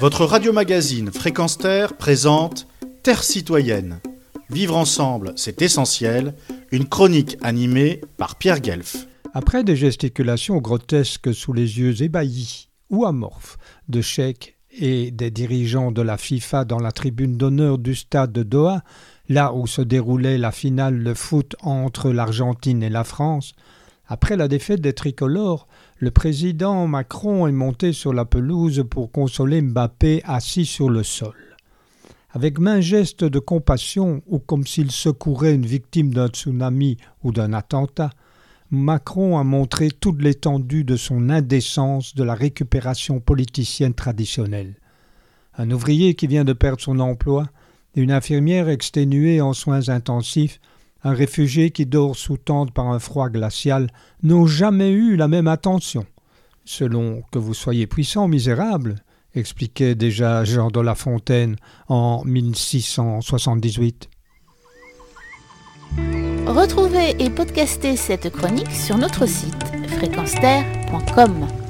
Votre radio-magazine Fréquence Terre présente Terre citoyenne. Vivre ensemble, c'est essentiel. Une chronique animée par Pierre Guelf. Après des gesticulations grotesques sous les yeux ébahis ou amorphes de chèques et des dirigeants de la FIFA dans la tribune d'honneur du stade de Doha, là où se déroulait la finale de foot entre l'Argentine et la France, après la défaite des tricolores, le président Macron est monté sur la pelouse pour consoler Mbappé assis sur le sol. Avec main geste de compassion ou comme s'il secourait une victime d'un tsunami ou d'un attentat, Macron a montré toute l'étendue de son indécence de la récupération politicienne traditionnelle. Un ouvrier qui vient de perdre son emploi, une infirmière exténuée en soins intensifs, un réfugié qui dort sous tente par un froid glacial n'ont jamais eu la même attention. Selon que vous soyez puissant, misérable, expliquait déjà Jean de La Fontaine en 1678. Retrouvez et podcastez cette chronique sur notre site fréquenceterre.com.